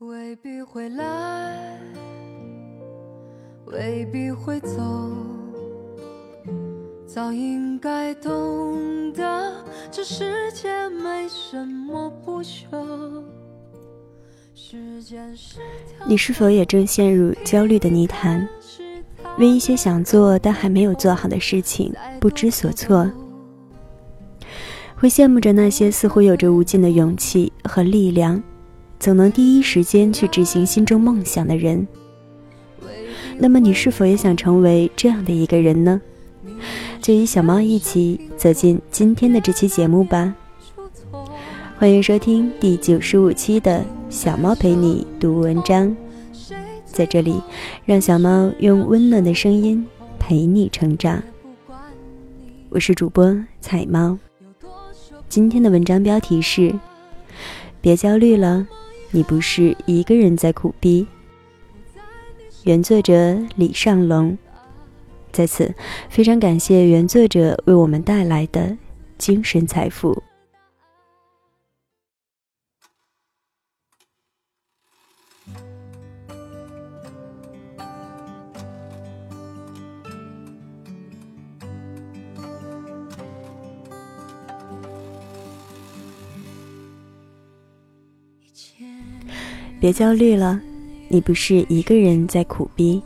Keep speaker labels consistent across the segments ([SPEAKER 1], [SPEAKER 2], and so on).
[SPEAKER 1] 未必会来，未必会走，早应该懂得，这世界没什么不朽。
[SPEAKER 2] 你是否也正陷入焦虑的泥潭，为一些想做但还没有做好的事情不知所措？会羡慕着那些似乎有着无尽的勇气和力量。总能第一时间去执行心中梦想的人，那么你是否也想成为这样的一个人呢？就与小猫一起走进今天的这期节目吧。欢迎收听第九十五期的小猫陪你读文章，在这里，让小猫用温暖的声音陪你成长。我是主播彩猫，今天的文章标题是：别焦虑了。你不是一个人在苦逼。原作者李尚龙，在此非常感谢原作者为我们带来的精神财富。别焦虑了，你不是一个人在苦逼。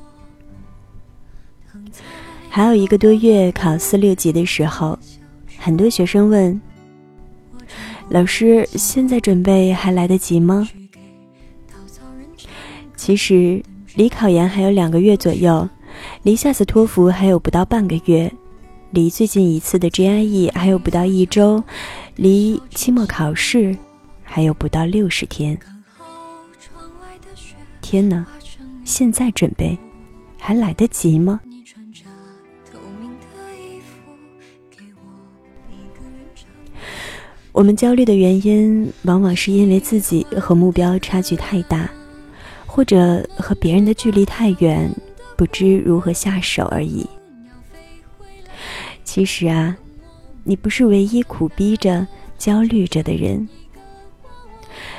[SPEAKER 2] 还有一个多月考四六级的时候，很多学生问老师：“现在准备还来得及吗？”其实离考研还有两个月左右，离下次托福还有不到半个月，离最近一次的 GRE 还有不到一周，离期末考试还有不到六十天。天呐，现在准备还来得及吗？我们焦虑的原因，往往是因为自己和目标差距太大，或者和别人的距离太远，不知如何下手而已。其实啊，你不是唯一苦逼着、焦虑着的人。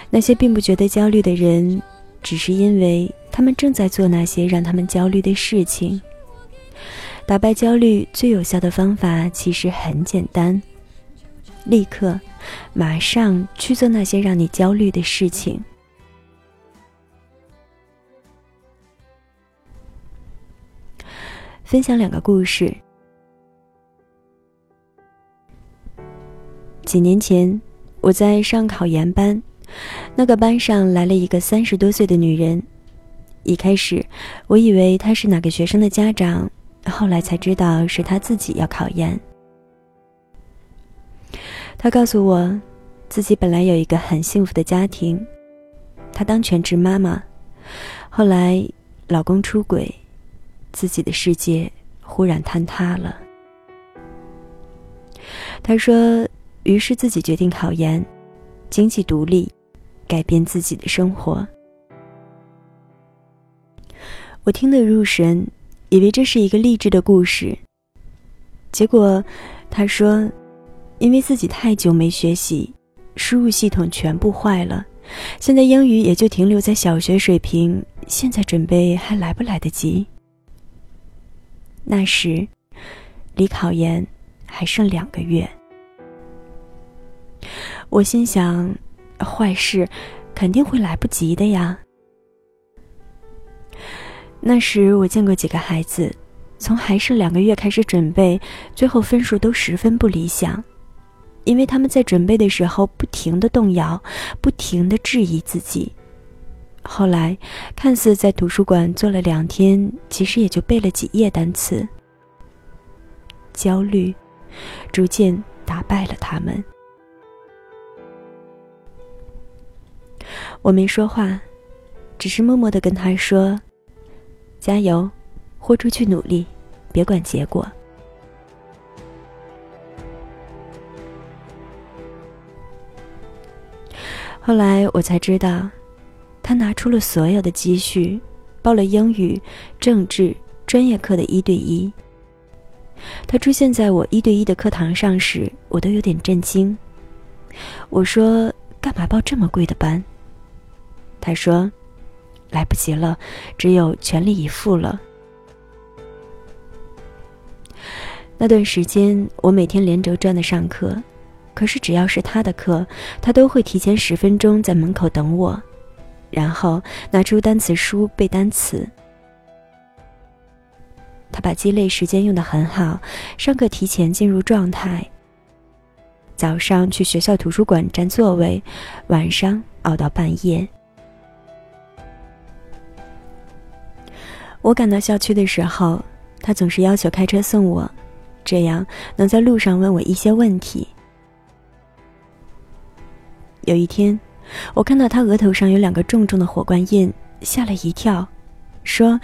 [SPEAKER 2] 那些并不觉得焦虑的人。只是因为他们正在做那些让他们焦虑的事情。打败焦虑最有效的方法其实很简单：立刻、马上去做那些让你焦虑的事情。分享两个故事。几年前，我在上考研班。那个班上来了一个三十多岁的女人，一开始我以为她是哪个学生的家长，后来才知道是她自己要考研。她告诉我，自己本来有一个很幸福的家庭，她当全职妈妈，后来老公出轨，自己的世界忽然坍塌了。她说，于是自己决定考研，经济独立。改变自己的生活，我听得入神，以为这是一个励志的故事。结果，他说，因为自己太久没学习，输入系统全部坏了，现在英语也就停留在小学水平。现在准备还来不来得及？那时，离考研还剩两个月，我心想。坏事肯定会来不及的呀。那时我见过几个孩子，从还剩两个月开始准备，最后分数都十分不理想，因为他们在准备的时候不停的动摇，不停的质疑自己。后来看似在图书馆坐了两天，其实也就背了几页单词。焦虑逐渐打败了他们。我没说话，只是默默的跟他说：“加油，豁出去努力，别管结果。”后来我才知道，他拿出了所有的积蓄，报了英语、政治专业课的一对一。他出现在我一对一的课堂上时，我都有点震惊。我说：“干嘛报这么贵的班？”他说：“来不及了，只有全力以赴了。那段时间，我每天连轴转的上课，可是只要是他的课，他都会提前十分钟在门口等我，然后拿出单词书背单词。他把鸡肋时间用得很好，上课提前进入状态。早上去学校图书馆占座位，晚上熬到半夜。我赶到校区的时候，他总是要求开车送我。这样能在路上问我一些问题。有一天，我看到他额头上有两个重重的火罐印，吓了一跳，说：“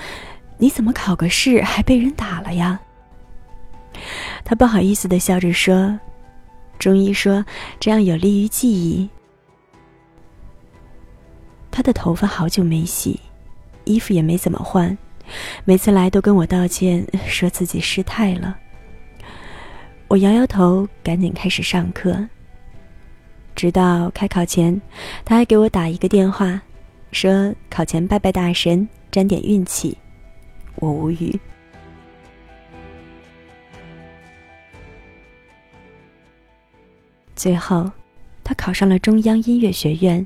[SPEAKER 2] 你怎么考个试还被人打了呀？”他不好意思的笑着说：“中医说这样有利于记忆。”他的头发好久没洗，衣服也没怎么换，每次来都跟我道歉，说自己失态了。我摇摇头，赶紧开始上课。直到开考前，他还给我打一个电话，说考前拜拜大神，沾点运气。我无语。最后，他考上了中央音乐学院，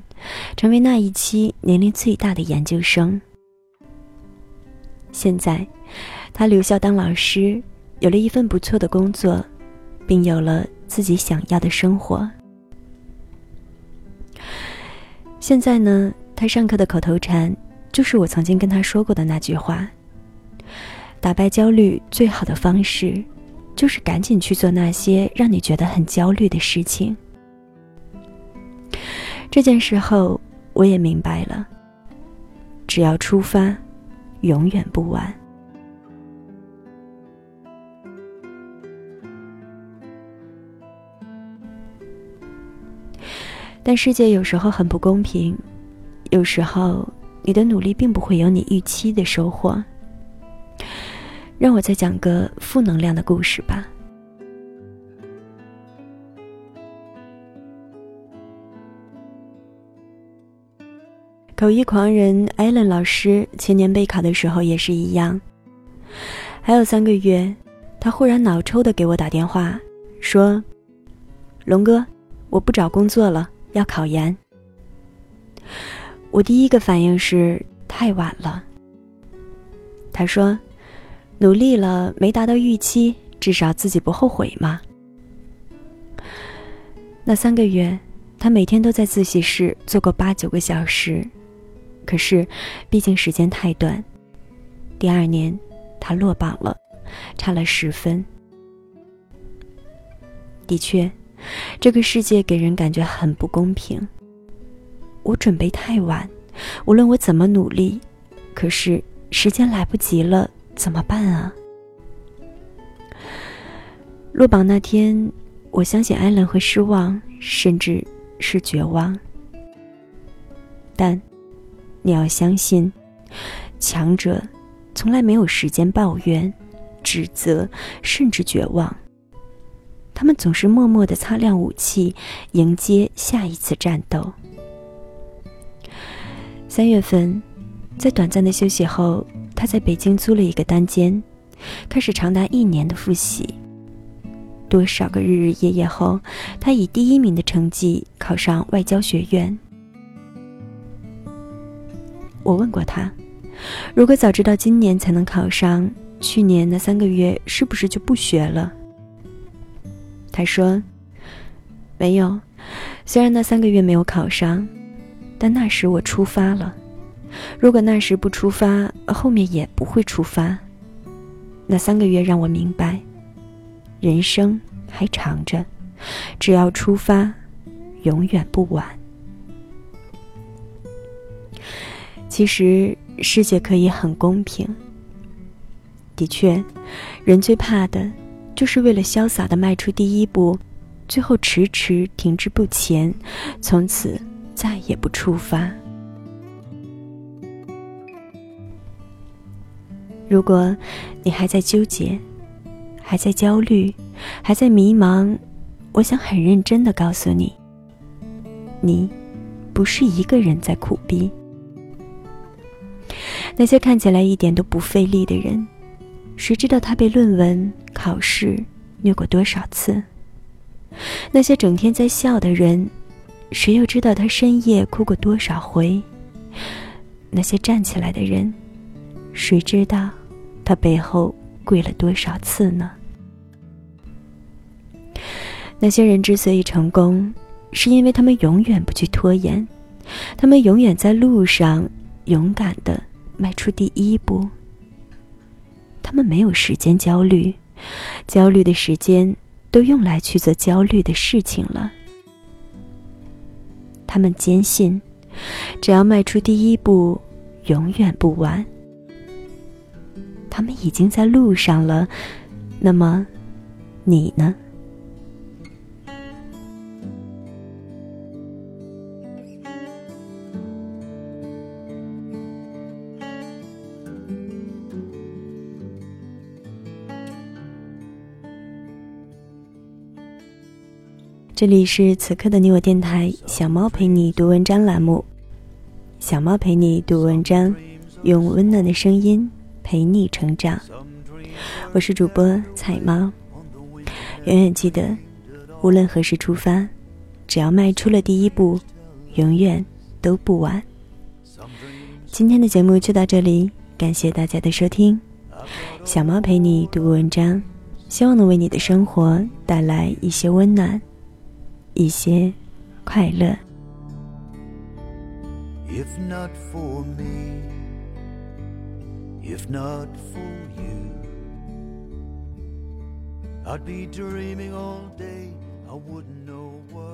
[SPEAKER 2] 成为那一期年龄最大的研究生。现在，他留校当老师，有了一份不错的工作。并有了自己想要的生活。现在呢，他上课的口头禅就是我曾经跟他说过的那句话：打败焦虑最好的方式，就是赶紧去做那些让你觉得很焦虑的事情。这件事后，我也明白了，只要出发，永远不晚。但世界有时候很不公平，有时候你的努力并不会有你预期的收获。让我再讲个负能量的故事吧。口译狂人艾伦老师前年备考的时候也是一样，还有三个月，他忽然脑抽的给我打电话，说：“龙哥，我不找工作了。”要考研，我第一个反应是太晚了。他说：“努力了没达到预期，至少自己不后悔嘛。”那三个月，他每天都在自习室坐过八九个小时，可是毕竟时间太短。第二年，他落榜了，差了十分。的确。这个世界给人感觉很不公平。我准备太晚，无论我怎么努力，可是时间来不及了，怎么办啊？落榜那天，我相信艾伦会失望，甚至是绝望。但你要相信，强者从来没有时间抱怨、指责，甚至绝望。他们总是默默的擦亮武器，迎接下一次战斗。三月份，在短暂的休息后，他在北京租了一个单间，开始长达一年的复习。多少个日日夜夜后，他以第一名的成绩考上外交学院。我问过他，如果早知道今年才能考上，去年那三个月是不是就不学了？他说：“没有，虽然那三个月没有考上，但那时我出发了。如果那时不出发，后面也不会出发。那三个月让我明白，人生还长着，只要出发，永远不晚。其实世界可以很公平。的确，人最怕的。”就是为了潇洒的迈出第一步，最后迟迟停滞不前，从此再也不出发。如果你还在纠结，还在焦虑，还在迷茫，我想很认真的告诉你，你不是一个人在苦逼。那些看起来一点都不费力的人，谁知道他被论文、考试虐过多少次？那些整天在笑的人，谁又知道他深夜哭过多少回？那些站起来的人，谁知道他背后跪了多少次呢？那些人之所以成功，是因为他们永远不去拖延，他们永远在路上勇敢的迈出第一步。他们没有时间焦虑，焦虑的时间都用来去做焦虑的事情了。他们坚信，只要迈出第一步，永远不晚。他们已经在路上了，那么，你呢？这里是此刻的你我电台，小猫陪你读文章栏目。小猫陪你读文章，用温暖的声音陪你成长。我是主播彩猫。永远记得，无论何时出发，只要迈出了第一步，永远都不晚。今天的节目就到这里，感谢大家的收听。小猫陪你读文章，希望能为你的生活带来一些温暖。一些快乐。If not for me, if not for you, I'd be dreaming all day. I wouldn't know what.